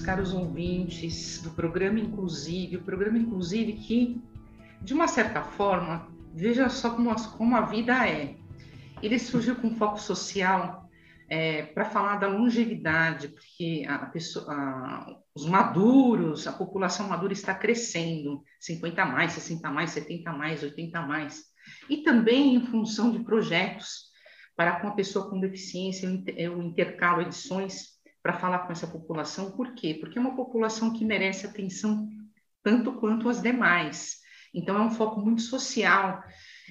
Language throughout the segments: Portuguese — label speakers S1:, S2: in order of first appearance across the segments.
S1: caros ouvintes do programa Inclusive, o programa Inclusive que, de uma certa forma, veja só como, como a vida é. Ele surgiu com foco social é, para falar da longevidade, porque a pessoa, a, os maduros, a população madura está crescendo, 50 mais, 60 mais, 70 mais, 80 mais, e também em função de projetos para com a pessoa com deficiência, eu intercalo edições para falar com essa população. Por quê? Porque é uma população que merece atenção tanto quanto as demais. Então, é um foco muito social,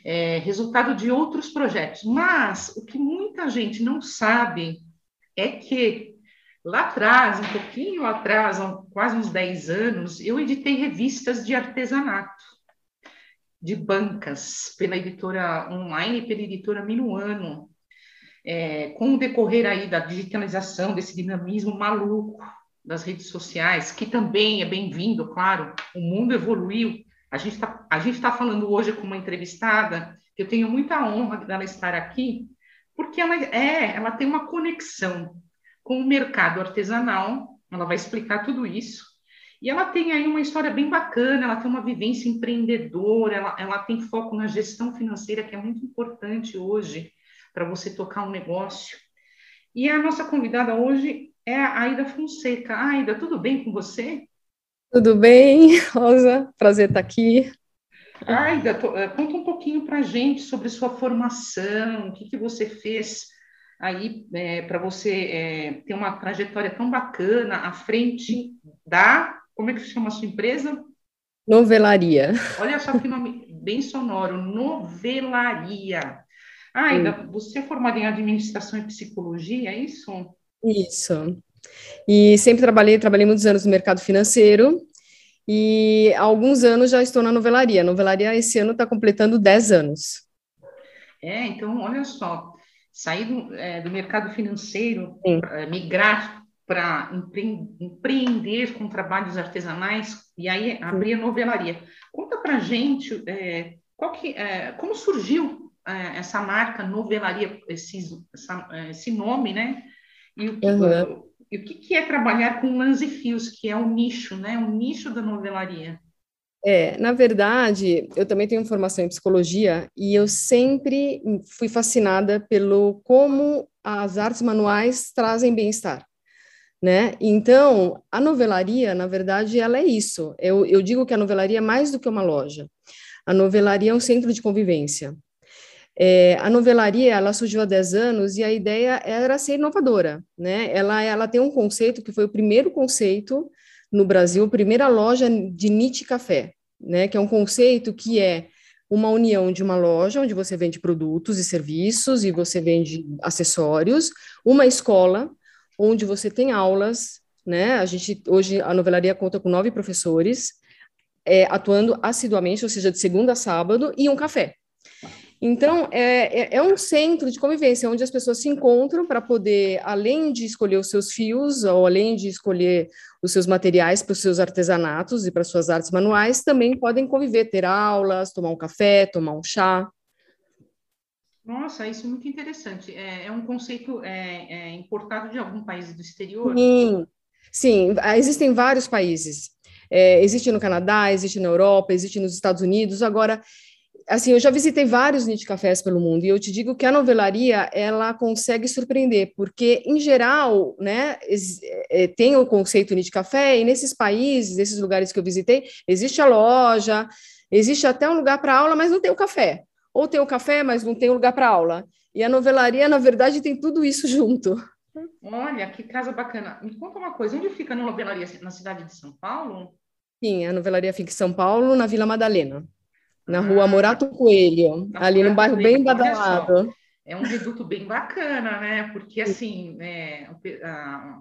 S1: é, resultado de outros projetos. Mas o que muita gente não sabe é que lá atrás, um pouquinho atrás, quase uns 10 anos, eu editei revistas de artesanato, de bancas, pela editora online, pela editora Minuano é, com o decorrer aí da digitalização, desse dinamismo maluco das redes sociais, que também é bem-vindo, claro, o mundo evoluiu. A gente está tá falando hoje com uma entrevistada, que eu tenho muita honra dela estar aqui, porque ela, é, ela tem uma conexão com o mercado artesanal, ela vai explicar tudo isso, e ela tem aí uma história bem bacana, ela tem uma vivência empreendedora, ela, ela tem foco na gestão financeira, que é muito importante hoje, para você tocar um negócio. E a nossa convidada hoje é a Aida Fonseca. Aida, tudo bem com você?
S2: Tudo bem, Rosa? Prazer estar aqui.
S1: Aida, eh, conta um pouquinho para a gente sobre sua formação, o que, que você fez aí é, para você é, ter uma trajetória tão bacana à frente da. Como é que se chama a sua empresa?
S2: Novelaria.
S1: Olha só que nome bem sonoro, Novelaria. Ah, ainda você é formada em administração e psicologia, é isso?
S2: Isso. E sempre trabalhei, trabalhei muitos anos no mercado financeiro e há alguns anos já estou na novelaria. A novelaria esse ano está completando 10 anos.
S1: É, então, olha só, sair do, é, do mercado financeiro, pra, migrar para empre, empreender com trabalhos artesanais e aí abrir a novelaria. Conta para gente é, qual que, é, como surgiu é, essa marca novelaria, esse, essa, é, esse nome, né? E o que, uhum. e o que é trabalhar com lãs e fios, que é o um nicho, né? O um nicho da novelaria.
S2: É, na verdade, eu também tenho formação em psicologia e eu sempre fui fascinada pelo como as artes manuais trazem bem-estar, né? Então, a novelaria, na verdade, ela é isso. Eu, eu digo que a novelaria é mais do que uma loja. A novelaria é um centro de convivência. É, a novelaria ela surgiu há 10 anos e a ideia era ser inovadora, né? Ela, ela tem um conceito que foi o primeiro conceito no Brasil, a primeira loja de Nietzsche Café, né? Que é um conceito que é uma união de uma loja onde você vende produtos e serviços e você vende acessórios, uma escola onde você tem aulas, né? A gente hoje a novelaria conta com nove professores é, atuando assiduamente, ou seja, de segunda a sábado, e um café. Então, é, é, é, um centro de convivência onde as pessoas se encontram para poder, além de escolher os seus fios, ou além de escolher os seus materiais para os seus artesanatos e para suas artes manuais, também podem conviver, ter aulas, tomar um café, tomar um chá.
S1: Nossa, isso é muito interessante. É, é um conceito é, é importado de algum país do exterior?
S2: Sim, sim existem vários países. É, existe no Canadá, existe na Europa, existe nos Estados Unidos. Agora, assim, eu já visitei vários niche cafés pelo mundo e eu te digo que a novelaria ela consegue surpreender, porque em geral, né, é, tem o conceito niche café e nesses países, nesses lugares que eu visitei, existe a loja, existe até um lugar para aula, mas não tem o café. Ou tem o café, mas não tem o lugar para aula. E a novelaria, na verdade, tem tudo isso junto.
S1: Olha, que casa bacana. Me conta uma coisa, onde fica a novelaria? Na cidade de São Paulo?
S2: Sim, a novelaria fica em São Paulo, na Vila Madalena na rua Morato Coelho, na ali no bairro bem badalado.
S1: É um reduto bem bacana, né? Porque, assim, é, a,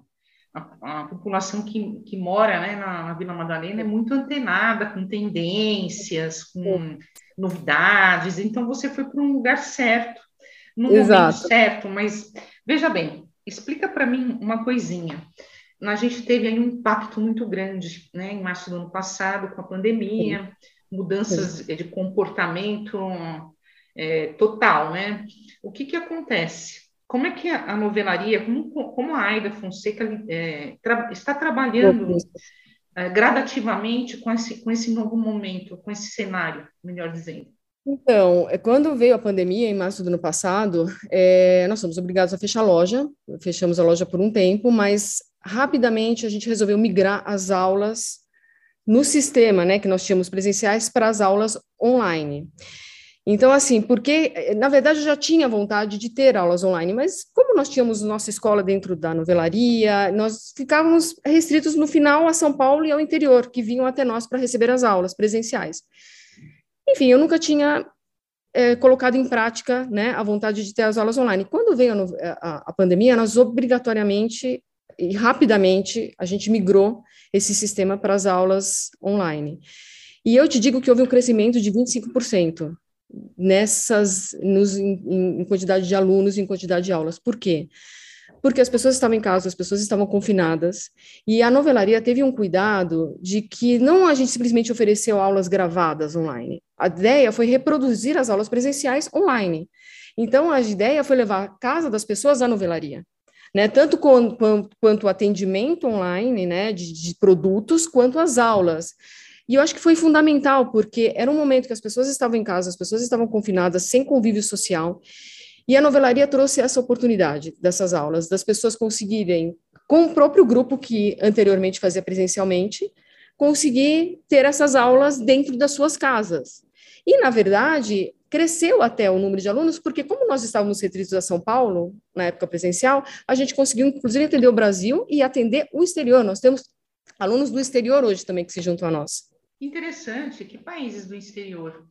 S1: a, a população que, que mora né, na, na, Vila Madalena é muito antenada com tendências, com novidades, então você foi para um lugar certo, no Exato. momento certo, mas veja bem, explica para mim uma coisinha. A gente teve aí um impacto muito grande, né, em março do ano passado, com a pandemia, Sim. Mudanças de comportamento é, total, né? O que que acontece? Como é que a novelaria, como, como a Aida Fonseca é, tra, está trabalhando é, gradativamente com esse, com esse novo momento, com esse cenário, melhor dizendo?
S2: Então, é, quando veio a pandemia, em março do ano passado, é, nós fomos obrigados a fechar a loja, fechamos a loja por um tempo, mas rapidamente a gente resolveu migrar as aulas no sistema, né, que nós tínhamos presenciais, para as aulas online. Então, assim, porque, na verdade, eu já tinha vontade de ter aulas online, mas como nós tínhamos nossa escola dentro da novelaria, nós ficávamos restritos no final a São Paulo e ao interior, que vinham até nós para receber as aulas presenciais. Enfim, eu nunca tinha é, colocado em prática né, a vontade de ter as aulas online. Quando veio a, a, a pandemia, nós obrigatoriamente e rapidamente a gente migrou esse sistema para as aulas online. E eu te digo que houve um crescimento de 25% nessas, nos, em, em quantidade de alunos, em quantidade de aulas. Por quê? Porque as pessoas estavam em casa, as pessoas estavam confinadas, e a novelaria teve um cuidado de que não a gente simplesmente ofereceu aulas gravadas online. A ideia foi reproduzir as aulas presenciais online. Então, a ideia foi levar a casa das pessoas à novelaria. Né, tanto com, com, quanto o atendimento online né, de, de produtos, quanto as aulas. E eu acho que foi fundamental, porque era um momento que as pessoas estavam em casa, as pessoas estavam confinadas, sem convívio social, e a novelaria trouxe essa oportunidade dessas aulas, das pessoas conseguirem, com o próprio grupo que anteriormente fazia presencialmente, conseguir ter essas aulas dentro das suas casas. E, na verdade, cresceu até o número de alunos, porque como nós estávamos restritos a São Paulo, na época presencial, a gente conseguiu, inclusive, atender o Brasil e atender o exterior. Nós temos alunos do exterior hoje também que se juntam a nós.
S1: Interessante. Que países do exterior?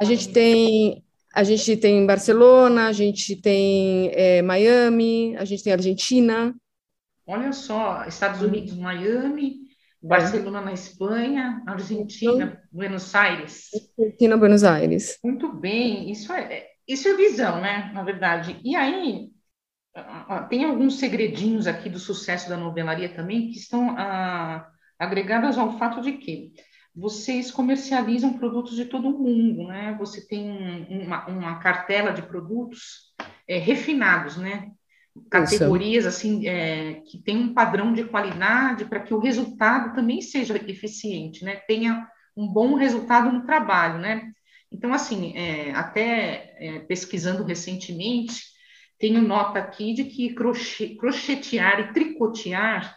S2: A gente tem a gente tem Barcelona, a gente tem é, Miami, a gente tem Argentina.
S1: Olha só, Estados Unidos, Miami, Barcelona na Espanha, Argentina, Buenos Aires.
S2: Argentina, Buenos Aires.
S1: Muito bem, isso é, isso é visão, né? Na verdade. E aí, tem alguns segredinhos aqui do sucesso da novelaria também que estão ah, agregados ao fato de que vocês comercializam produtos de todo o mundo, né? Você tem uma, uma cartela de produtos é, refinados, né? Categorias assim é, que tem um padrão de qualidade para que o resultado também seja eficiente, né? Tenha um bom resultado no trabalho, né? Então, assim, é, até é, pesquisando recentemente, tenho nota aqui de que crochetear e tricotear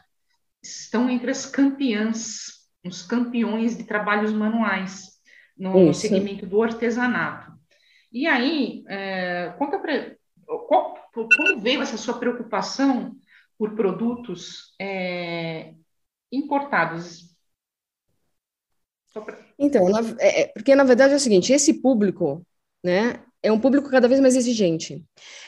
S1: estão entre as campeãs os campeões de trabalhos manuais no, no segmento do artesanato. E aí, é, conta para como veio essa sua preocupação por produtos é, importados?
S2: Pra... Então, na, é, é, porque na verdade é o seguinte, esse público, né, é um público cada vez mais exigente.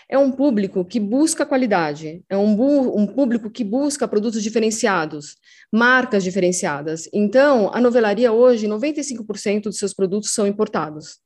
S2: É um público que busca qualidade, é um, um público que busca produtos diferenciados, marcas diferenciadas. Então, a novelaria hoje, 95% dos seus produtos são importados.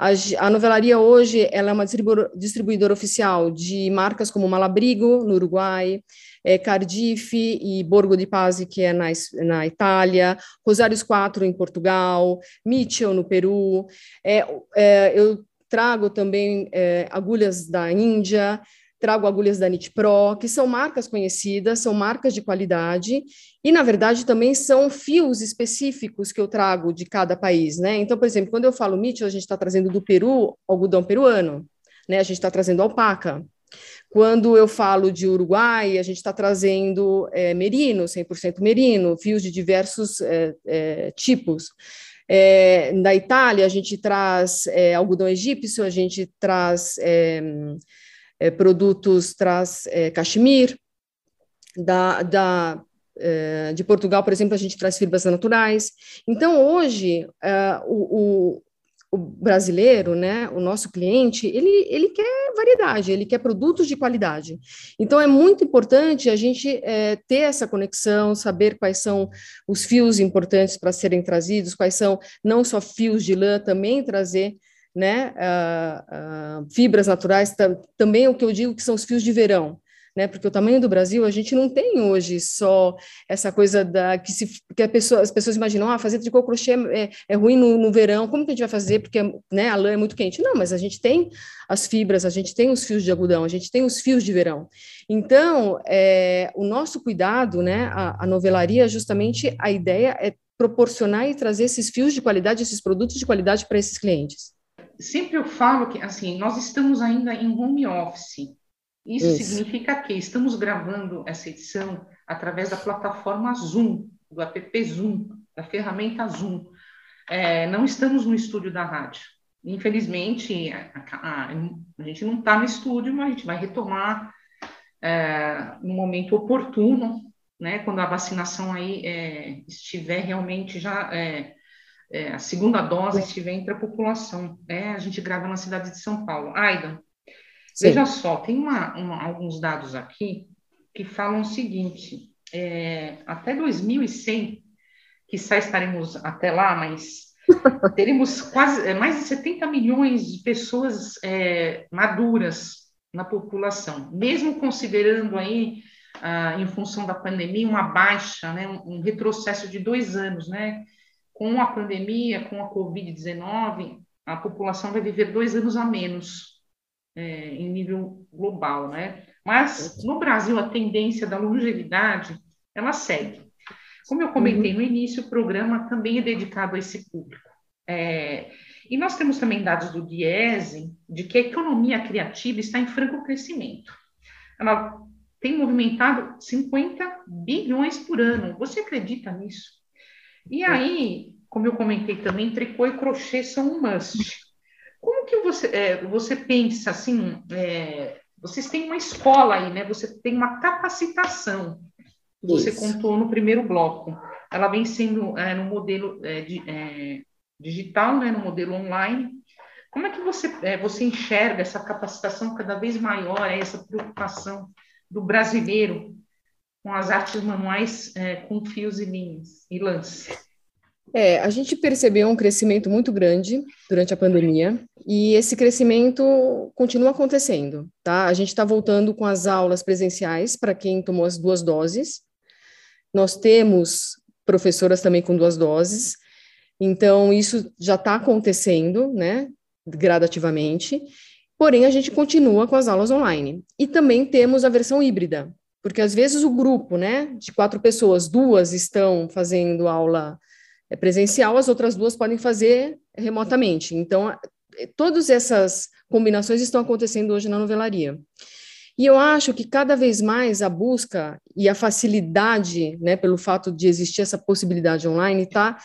S2: A, a, novelaria hoje ela é uma distribuidora oficial de marcas como Malabrigo, no Uruguai, é, Cardiff e Borgo di Pazzi, que é na, na Itália, Rosários 4 em Portugal, Mitchell no Peru. É, é, eu trago também é, agulhas da Índia, trago agulhas da Nit Pro, que são marcas conhecidas, são marcas de qualidade, e na verdade também são fios específicos que eu trago de cada país, né? Então, por exemplo, quando eu falo Mitchell, a gente está trazendo do Peru algodão peruano, né? A gente está trazendo alpaca. Quando eu falo de Uruguai, a gente está trazendo é, merino, 100% merino, fios de diversos é, é, tipos. É, da Itália, a gente traz é, algodão egípcio, a gente traz é, é produtos, traz é, cachemir. Da, da, é, de Portugal, por exemplo, a gente traz fibras naturais. Então, hoje, o, o o brasileiro, né, o nosso cliente, ele, ele quer variedade, ele quer produtos de qualidade. Então, é muito importante a gente é, ter essa conexão, saber quais são os fios importantes para serem trazidos, quais são não só fios de lã, também trazer né, uh, uh, fibras naturais, também o que eu digo que são os fios de verão né? Porque o tamanho do Brasil, a gente não tem hoje só essa coisa da que, se, que pessoa, as pessoas imaginam, ah, fazer tricô crochê é, é ruim no, no, verão, como que a gente vai fazer? Porque né, a lã é muito quente. Não, mas a gente tem as fibras, a gente tem os fios de algodão, a gente tem os fios de verão. Então, é, o nosso cuidado, né, a, a novelaria, justamente a ideia é proporcionar e trazer esses fios de qualidade, esses produtos de qualidade para esses clientes.
S1: Sempre eu falo que, assim, nós estamos ainda em home office, isso, Isso, significa que estamos gravando essa edição através da plataforma Zoom, do app Zoom, da ferramenta Zoom. É, não estamos no estúdio da rádio. Infelizmente, a, a, a gente não está no estúdio, mas a gente vai retomar é, no momento oportuno, né, quando a vacinação aí é, estiver realmente já é, é, a segunda dose estiver entre a população. Né? A gente grava na cidade de São Paulo. Aida. Veja só, tem uma, uma, alguns dados aqui que falam o seguinte: é, até 2100, que estaremos até lá, mas teremos quase é, mais de 70 milhões de pessoas é, maduras na população, mesmo considerando aí, ah, em função da pandemia, uma baixa, né, um, um retrocesso de dois anos, né? Com a pandemia, com a Covid-19, a população vai viver dois anos a menos é, em nível global, né? Mas no Brasil a tendência da longevidade ela segue. Como eu comentei uhum. no início, o programa também é dedicado a esse público. É, e nós temos também dados do Diese de que a economia criativa está em franco crescimento. Ela tem movimentado 50 bilhões por ano. Você acredita nisso? E aí, como eu comentei também, tricô e crochê são um must. Como que você, é, você pensa assim? É, vocês têm uma escola aí, né? Você tem uma capacitação. Você Isso. contou no primeiro bloco. Ela vem sendo é, no modelo é, de, é, digital, né? No modelo online. Como é que você, é, você enxerga essa capacitação cada vez maior, essa preocupação do brasileiro com as artes manuais com fios e linhas e lances?
S2: É, a gente percebeu um crescimento muito grande durante a pandemia e esse crescimento continua acontecendo, tá? A gente está voltando com as aulas presenciais para quem tomou as duas doses. Nós temos professoras também com duas doses, então isso já está acontecendo, né? Gradativamente. Porém, a gente continua com as aulas online. E também temos a versão híbrida, porque às vezes o grupo, né, de quatro pessoas, duas estão fazendo aula é presencial, as outras duas podem fazer remotamente. Então, é, todas essas combinações estão acontecendo hoje na novelaria. E eu acho que cada vez mais a busca e a facilidade, né, pelo fato de existir essa possibilidade online, está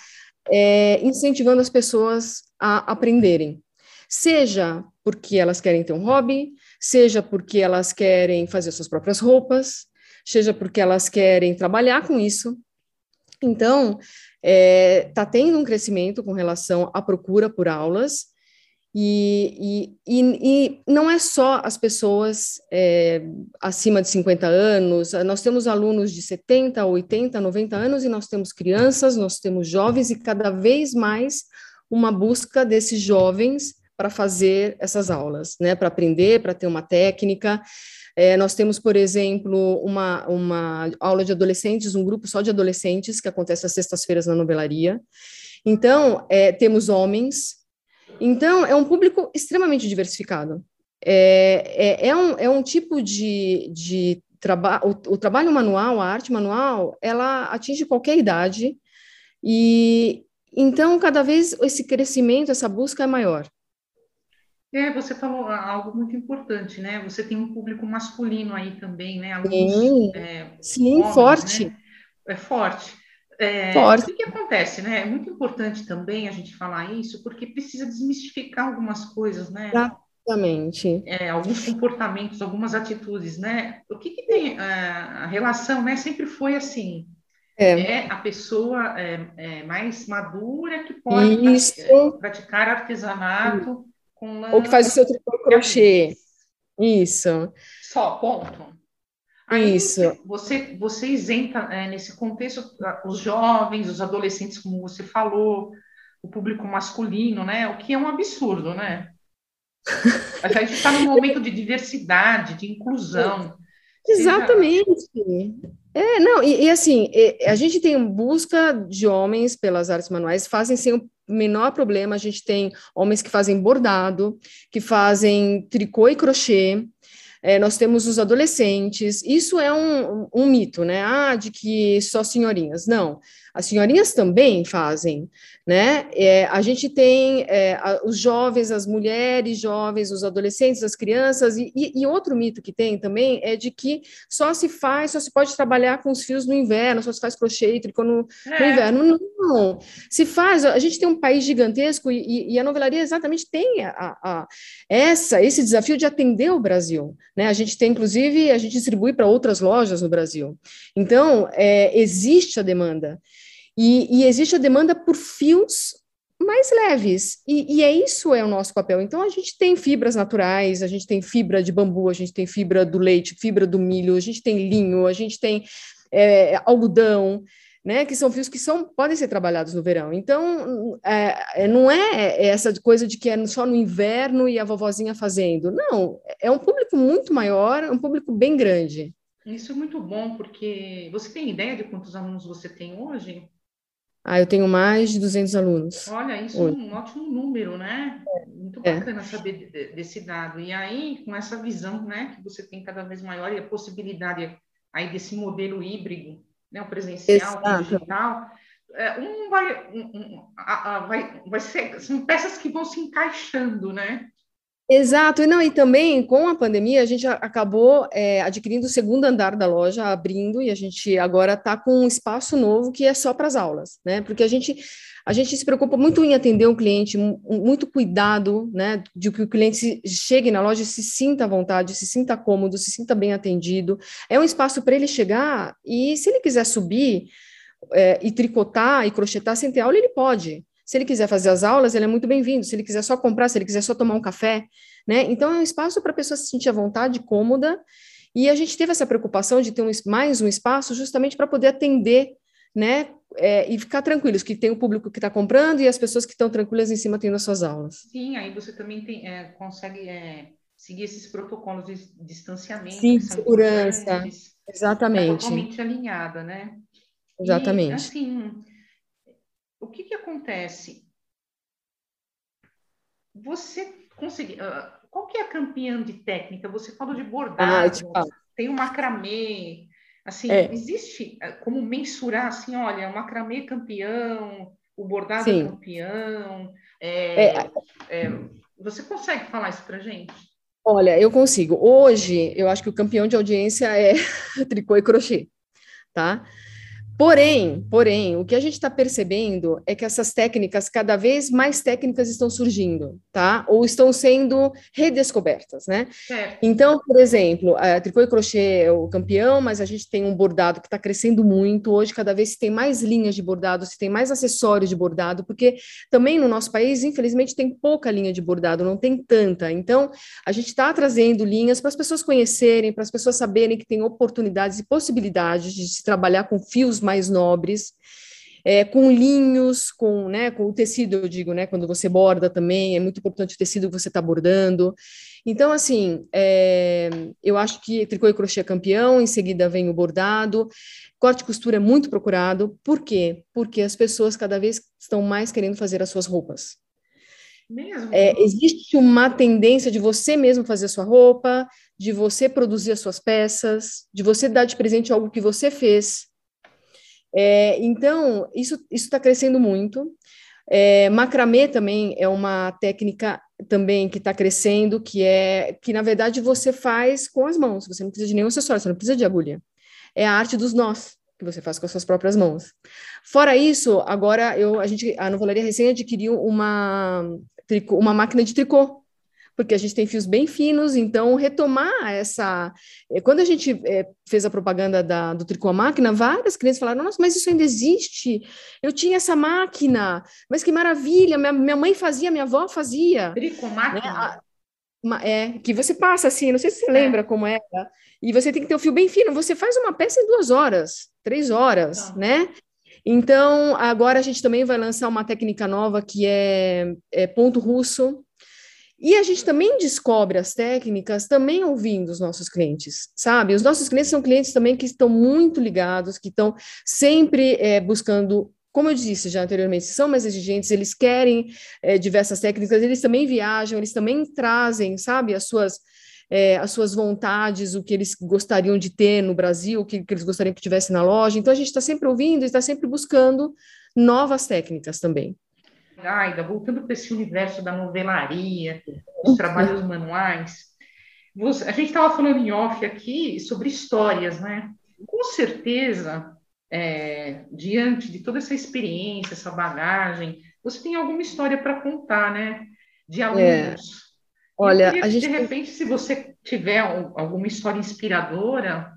S2: é, incentivando as pessoas a aprenderem. Seja porque elas querem ter um hobby, seja porque elas querem fazer suas próprias roupas, seja porque elas querem trabalhar com isso. Então, está é, tá tendo um crescimento com relação à procura por aulas, e, e, e, não é só as pessoas é, acima de 50 anos, nós temos alunos de 70, 80, 90 anos, e nós temos crianças, nós temos jovens, e cada vez mais uma busca desses jovens para fazer essas aulas, né, para aprender, para ter uma técnica. É, nós temos, por exemplo, uma, uma aula de adolescentes, um grupo só de adolescentes, que acontece às sextas-feiras na novelaria. Então, é, temos homens. Então, é um público extremamente diversificado. É, é, é, um, é um tipo de, de trabalho, o, trabalho manual, a arte manual, ela atinge qualquer idade, e então, cada vez esse crescimento, essa busca é maior.
S1: É, você falou algo muito importante, né? Você tem um público masculino aí também, né?
S2: Alguns, sim, é, sim homens, forte. Né?
S1: É forte. É, forte. O que, acontece, né? É muito importante também a gente falar isso, porque precisa desmistificar algumas coisas, né?
S2: Exatamente.
S1: É, alguns comportamentos, algumas atitudes, né? O que, que tem é, a relação, né? Sempre foi assim. é, é a pessoa é, é, mais madura que pode Isso. praticar artesanato
S2: lã. Ou que faz o seu tricô crochê. Isso.
S1: Só, ponto. Aí Isso. Você, você isenta é, nesse contexto os jovens, os adolescentes, como você falou, o público masculino, né? O que é um absurdo, né? A gente está num momento de diversidade, de inclusão.
S2: Exatamente. É, não, e, e, assim, a gente tem busca de homens pelas artes manuais, fazem sem menor problema, a gente tem homens que fazem bordado, que fazem tricô e crochê, é, nós temos os adolescentes, isso é um, um mito, né? Ah, de que só senhorinhas. Não, as senhorinhas também fazem, né? É, a gente tem é, a, os jovens, as mulheres jovens, os adolescentes, as crianças, e, e, e, outro mito que tem também é de que só se faz, só se pode trabalhar com os fios no inverno, só se faz crochê e tricô no, é. no inverno. Não, se faz, a gente tem um país gigantesco e, e a novelaria exatamente tem a, a, essa, esse desafio de atender o Brasil, né? A gente tem, inclusive, a gente distribui para outras lojas no Brasil. Então, é, existe a demanda. E, e existe a demanda por fios mais leves, e, e, é isso é o nosso papel. Então, a gente tem fibras naturais, a gente tem fibra de bambu, a gente tem fibra do leite, fibra do milho, a gente tem linho, a gente tem é, algodão, né, que são fios que são, podem ser trabalhados no verão. Então, é, é não é essa coisa de que é só no inverno e a vovozinha fazendo. Não, é um público muito maior, é um público bem grande.
S1: Isso é muito bom, porque você tem ideia de quantos alunos você tem hoje?
S2: Ah, eu tenho mais de 200 alunos.
S1: Olha, isso hoje. é um ótimo número, né? Muito é. bacana é. saber desse dado. E aí, com essa visão, né, que você tem cada vez maior e a possibilidade aí desse modelo híbrido, né, o presencial, o digital, é, um vai, um, vai, vai ser, são peças que vão se encaixando, né?
S2: Exato, e não, e também com a pandemia a gente acabou é, adquirindo o segundo andar da loja, abrindo, e a gente agora está com um espaço novo que é só para as aulas, né? Porque a gente, a gente se preocupa muito em atender um cliente, muito cuidado, né? De que o cliente chegue na loja e se sinta à vontade, se sinta cômodo, se sinta bem atendido. É um espaço para ele chegar e, se ele quiser subir é, e tricotar e crochetar sem ter aula, ele pode. Se ele quiser fazer as aulas, ele é muito bem-vindo. Se ele quiser só comprar, se ele quiser só tomar um café, né? Então é um espaço para a pessoa se sentir à vontade, cômoda. E a gente teve essa preocupação de ter um, mais um espaço justamente para poder atender, né? É, e ficar tranquilos, que tem o público que está comprando e as pessoas que estão tranquilas em cima tendo as suas aulas.
S1: Sim, aí você também tem, é, consegue é, seguir esses protocolos de distanciamento.
S2: Sim, segurança. Exatamente.
S1: Tá totalmente alinhada, né?
S2: Exatamente.
S1: E, assim, o que, que acontece? Você conseguiu. Uh, qual que é a campeã de técnica? Você falou de bordado, ah, tem o macramê. Assim, é. existe uh, como mensurar assim, olha, o macramê campeão, o bordado Sim. campeão. É, é. é, você consegue falar isso para gente?
S2: Olha, eu consigo. Hoje, eu acho que o campeão de audiência é tricô e crochê, tá? Porém, porém, o que a gente está percebendo é que essas técnicas, cada vez mais técnicas estão surgindo, tá? Ou estão sendo redescobertas, né? É. Então, por exemplo, a tricô e crochê é o campeão, mas a gente tem um bordado que está crescendo muito. Hoje, cada vez se tem mais linhas de bordado, se tem mais acessórios de bordado, porque também no nosso país, infelizmente, tem pouca linha de bordado, não tem tanta. Então, a gente está trazendo linhas para as pessoas conhecerem, para as pessoas saberem que tem oportunidades e possibilidades de se trabalhar com fios mais nobres, é, com linhos, com, né, com o tecido, eu digo, né, quando você borda também, é muito importante o tecido que você está bordando. Então, assim, é, eu acho que tricô e crochê é campeão, em seguida vem o bordado, corte e costura é muito procurado, por quê? Porque as pessoas cada vez estão mais querendo fazer as suas roupas. É, existe uma tendência de você mesmo fazer a sua roupa, de você produzir as suas peças, de você dar de presente algo que você fez. É, então, isso está crescendo muito. É, macramê também é uma técnica também que está crescendo, que é que na verdade você faz com as mãos, você não precisa de nenhum acessório, você não precisa de agulha. É a arte dos nós que você faz com as suas próprias mãos. Fora isso, agora eu a gente a Novelaria recém adquiriu uma uma máquina de tricô porque a gente tem fios bem finos, então retomar essa. Eh, quando a gente é, fez a propaganda da, do tricô à máquina, várias crianças falaram: Nossa, mas isso ainda existe. Eu tinha essa máquina, mas que maravilha, minha, minha mãe fazia, minha avó fazia.
S1: Tricô máquina?
S2: Né? É, que você passa assim, não sei se você é. lembra como era, e você tem que ter o fio bem fino. Você faz uma peça em duas horas, três horas, ah. né? Então, agora a gente também vai lançar uma técnica nova que é, é ponto russo, e a gente também descobre as técnicas também ouvindo os nossos clientes, sabe? Os nossos clientes são clientes também que estão muito ligados, que estão sempre é, buscando como eu disse já anteriormente, são mais exigentes, eles querem é, diversas técnicas, eles também viajam, eles também trazem, sabe, as suas, é, as suas vontades, o que eles gostariam de ter no Brasil, o que, que eles gostariam que tivesse na loja. Então, a gente está sempre ouvindo, está sempre buscando novas técnicas também.
S1: Voltando para esse universo da novelaria, dos trabalhos manuais, você, a gente estava falando em off aqui sobre histórias, né? Com certeza, é, diante de toda essa experiência, essa bagagem, você tem alguma história para contar, né? De é. alunos. É.
S2: Olha, queria, a gente
S1: de repente, se você tiver alguma história inspiradora,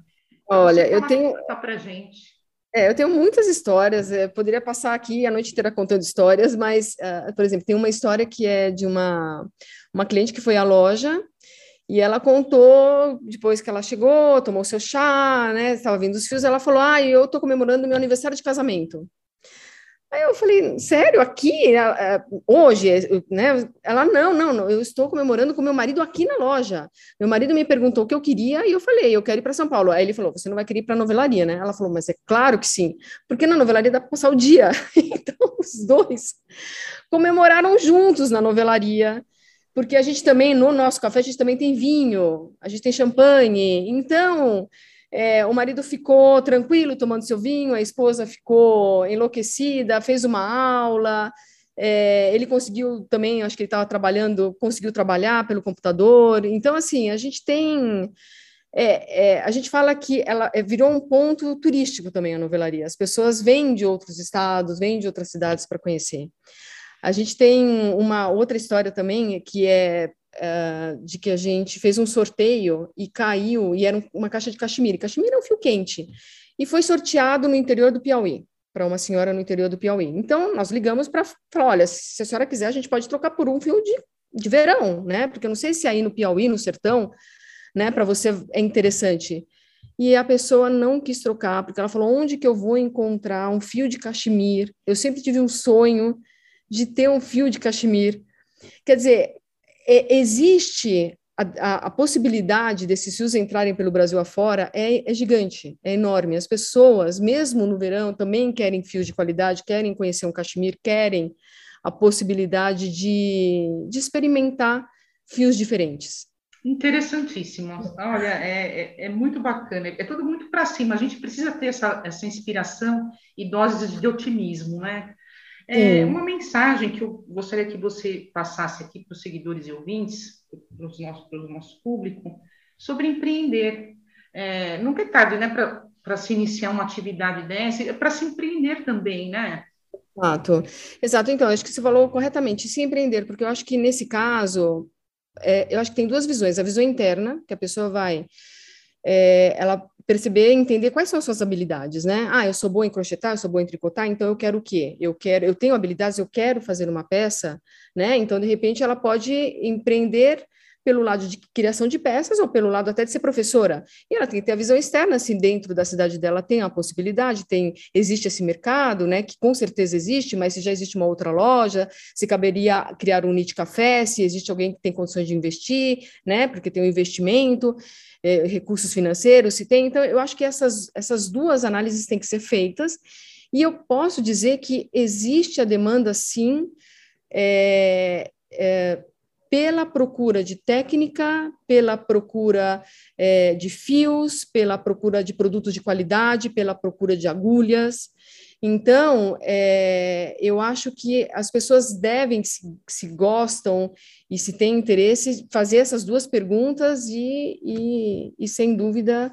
S2: olha, eu tenho
S1: para gente.
S2: É, eu tenho muitas histórias, eu poderia passar aqui a noite inteira contando histórias, mas, uh, por exemplo, tem uma história que é de uma, uma cliente que foi à loja e ela contou, depois que ela chegou, tomou seu chá, né, estava vindo os fios, ela falou, ah, eu estou comemorando meu aniversário de casamento. Aí eu falei, sério, aqui, hoje, né? Ela, não, não, não, eu estou comemorando com meu marido aqui na loja. Meu marido me perguntou o que eu queria e eu falei, eu quero ir para São Paulo. Aí ele falou, você não vai querer ir para a novelaria, né? Ela falou, mas é claro que sim, porque na novelaria dá para passar o dia. então, os dois comemoraram juntos na novelaria, porque a gente também, no nosso café, a gente também tem vinho, a gente tem champanhe. Então, é, o marido ficou tranquilo tomando seu vinho, a esposa ficou enlouquecida, fez uma aula. É, ele conseguiu também, acho que ele estava trabalhando, conseguiu trabalhar pelo computador. Então, assim, a gente tem. É, é, a gente fala que ela é, virou um ponto turístico também a novelaria. As pessoas vêm de outros estados, vêm de outras cidades para conhecer. A gente tem uma outra história também que é uh, de que a gente fez um sorteio e caiu, e era uma caixa de cachemira. Cachemira é um fio quente. E foi sorteado no interior do Piauí, para uma senhora no interior do Piauí. Então, nós ligamos para falar: olha, se a senhora quiser, a gente pode trocar por um fio de, de verão, né? Porque eu não sei se aí no Piauí, no sertão, né, para você é interessante. E a pessoa não quis trocar, porque ela falou: onde que eu vou encontrar um fio de cachemir? Eu sempre tive um sonho de ter um fio de cachemir. Quer dizer, é, existe a, a, a, possibilidade desses fios entrarem pelo Brasil afora é, é gigante, é enorme. As pessoas, mesmo no verão, também querem fios de qualidade, querem conhecer um cachemir, querem a possibilidade de, de experimentar fios diferentes.
S1: Interessantíssimo. Olha, é, é, é, muito bacana. É tudo muito para cima. A gente precisa ter essa, essa inspiração e doses de otimismo, né? É, uma mensagem que eu gostaria que você passasse aqui para os seguidores e ouvintes, para o nosso, público, sobre empreender. É, nunca é tarde, né, para se iniciar uma atividade dessa, é para se empreender também, né?
S2: Exato, exato. Então, acho que você falou corretamente, se empreender, porque eu acho que nesse caso, é, eu acho que tem duas visões. A visão interna, que a pessoa vai, é, ela perceber, entender quais são as suas habilidades, né? Ah, eu sou boa em crochetar, eu sou boa em tricotar, então eu quero o quê? Eu quero, eu tenho habilidades, eu quero fazer uma peça, né? Então, de repente, ela pode empreender pelo lado de criação de peças ou pelo lado até de ser professora. E ela tem que ter a visão externa, se dentro da cidade dela tem a possibilidade, tem existe esse mercado, né, que com certeza existe, mas se já existe uma outra loja, se caberia criar um Nit Café, se existe alguém que tem condições de investir, né, porque tem um investimento é, recursos financeiros, se tem. Então, eu acho que essas, essas duas análises têm que ser feitas, e eu posso dizer que existe a demanda, sim, é, é, pela procura de técnica, pela procura é, de fios, pela procura de produtos de qualidade, pela procura de agulhas. Então, é, eu acho que as pessoas devem, se, se, gostam e se têm interesse, fazer essas duas perguntas e, e, e sem dúvida,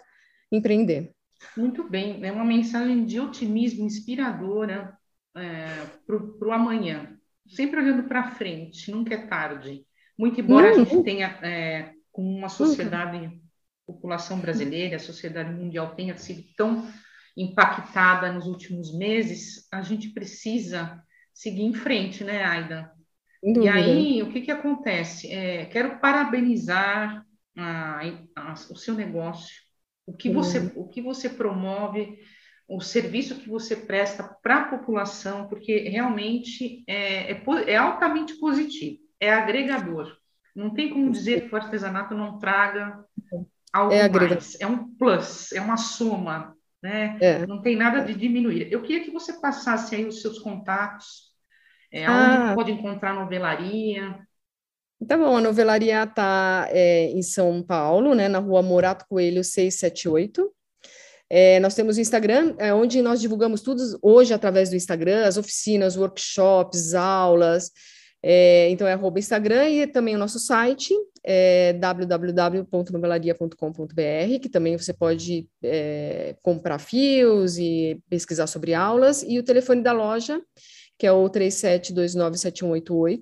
S2: empreender.
S1: Muito bem, é uma mensagem de otimismo inspiradora é, para o amanhã, sempre olhando para frente, nunca é tarde. Muito embora a gente tenha, é, com uma sociedade, uhum. população brasileira, sociedade, população brasileira, a sociedade mundial tenha sido tão impactada nos últimos meses, a gente precisa seguir em frente, né, Aida? E aí, o que, que acontece? É, quero parabenizar a, a, o seu negócio, o que, você, o que você promove, o serviço que você presta para a população, porque realmente é, é, é, altamente positivo, é agregador. Não tem como dizer que o artesanato não traga algo é mais. É um plus, é uma soma, né? É. Não tem nada de diminuir. Eu queria que você passasse aí os seus contatos, é, ah. onde pode encontrar novelaria.
S2: Tá bom, a novelaria está é, em São Paulo, né, na rua Morato Coelho 678. É, nós temos o Instagram, é, onde nós divulgamos tudo hoje através do Instagram, as oficinas, workshops, aulas. É, então é arroba Instagram e também o nosso site é www.novelaria.com.br, que também você pode é, comprar fios e pesquisar sobre aulas, e o telefone da loja, que é o 37297188,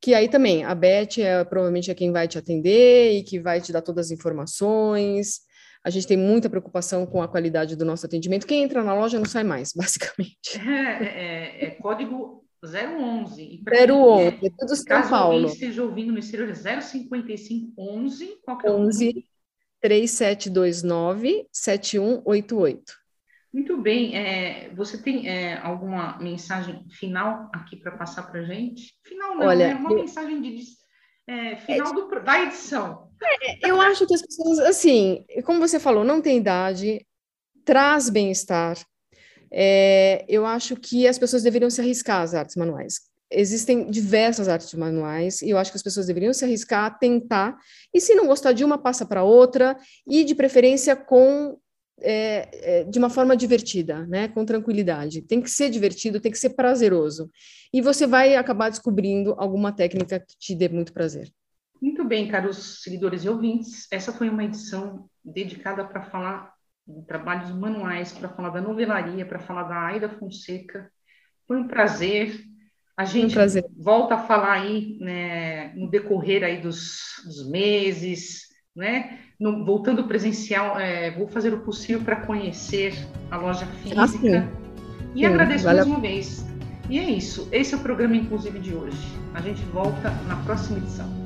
S2: que aí também a Beth é provavelmente é quem vai te atender e que vai te dar todas as informações, a gente tem muita preocupação com a qualidade do nosso atendimento. Quem entra na loja não sai mais, basicamente.
S1: É, é, é código 011.
S2: 011, é, tudo São
S1: caso
S2: Paulo.
S1: alguém esteja ouvindo no exterior, 055 11, qual que é
S2: 11 3729 7188.
S1: Muito bem. É, você tem é, alguma mensagem final aqui para passar para a gente? Final não, Olha, é uma eu... mensagem de é, final do, da edição.
S2: É, eu acho que as pessoas, assim, como você falou, não tem idade, traz bem-estar. É, eu acho que as pessoas deveriam se arriscar às artes manuais. Existem diversas artes manuais e eu acho que as pessoas deveriam se arriscar, tentar, e se não gostar de uma, passa para outra, e de preferência com é, é, de uma forma divertida, né? com tranquilidade. Tem que ser divertido, tem que ser prazeroso. E você vai acabar descobrindo alguma técnica que te dê muito prazer.
S1: Muito bem, caros seguidores e ouvintes, essa foi uma edição dedicada para falar de trabalhos manuais, para falar da novelaria, para falar da Aida Fonseca. Foi um prazer. A gente um prazer. volta a falar aí né, no decorrer aí dos, dos meses, né? No, voltando presencial, é, vou fazer o possível para conhecer a loja física. Ah, e sim, agradeço vale mais uma vez. E é isso. Esse é o programa inclusive de hoje. A gente volta na próxima edição.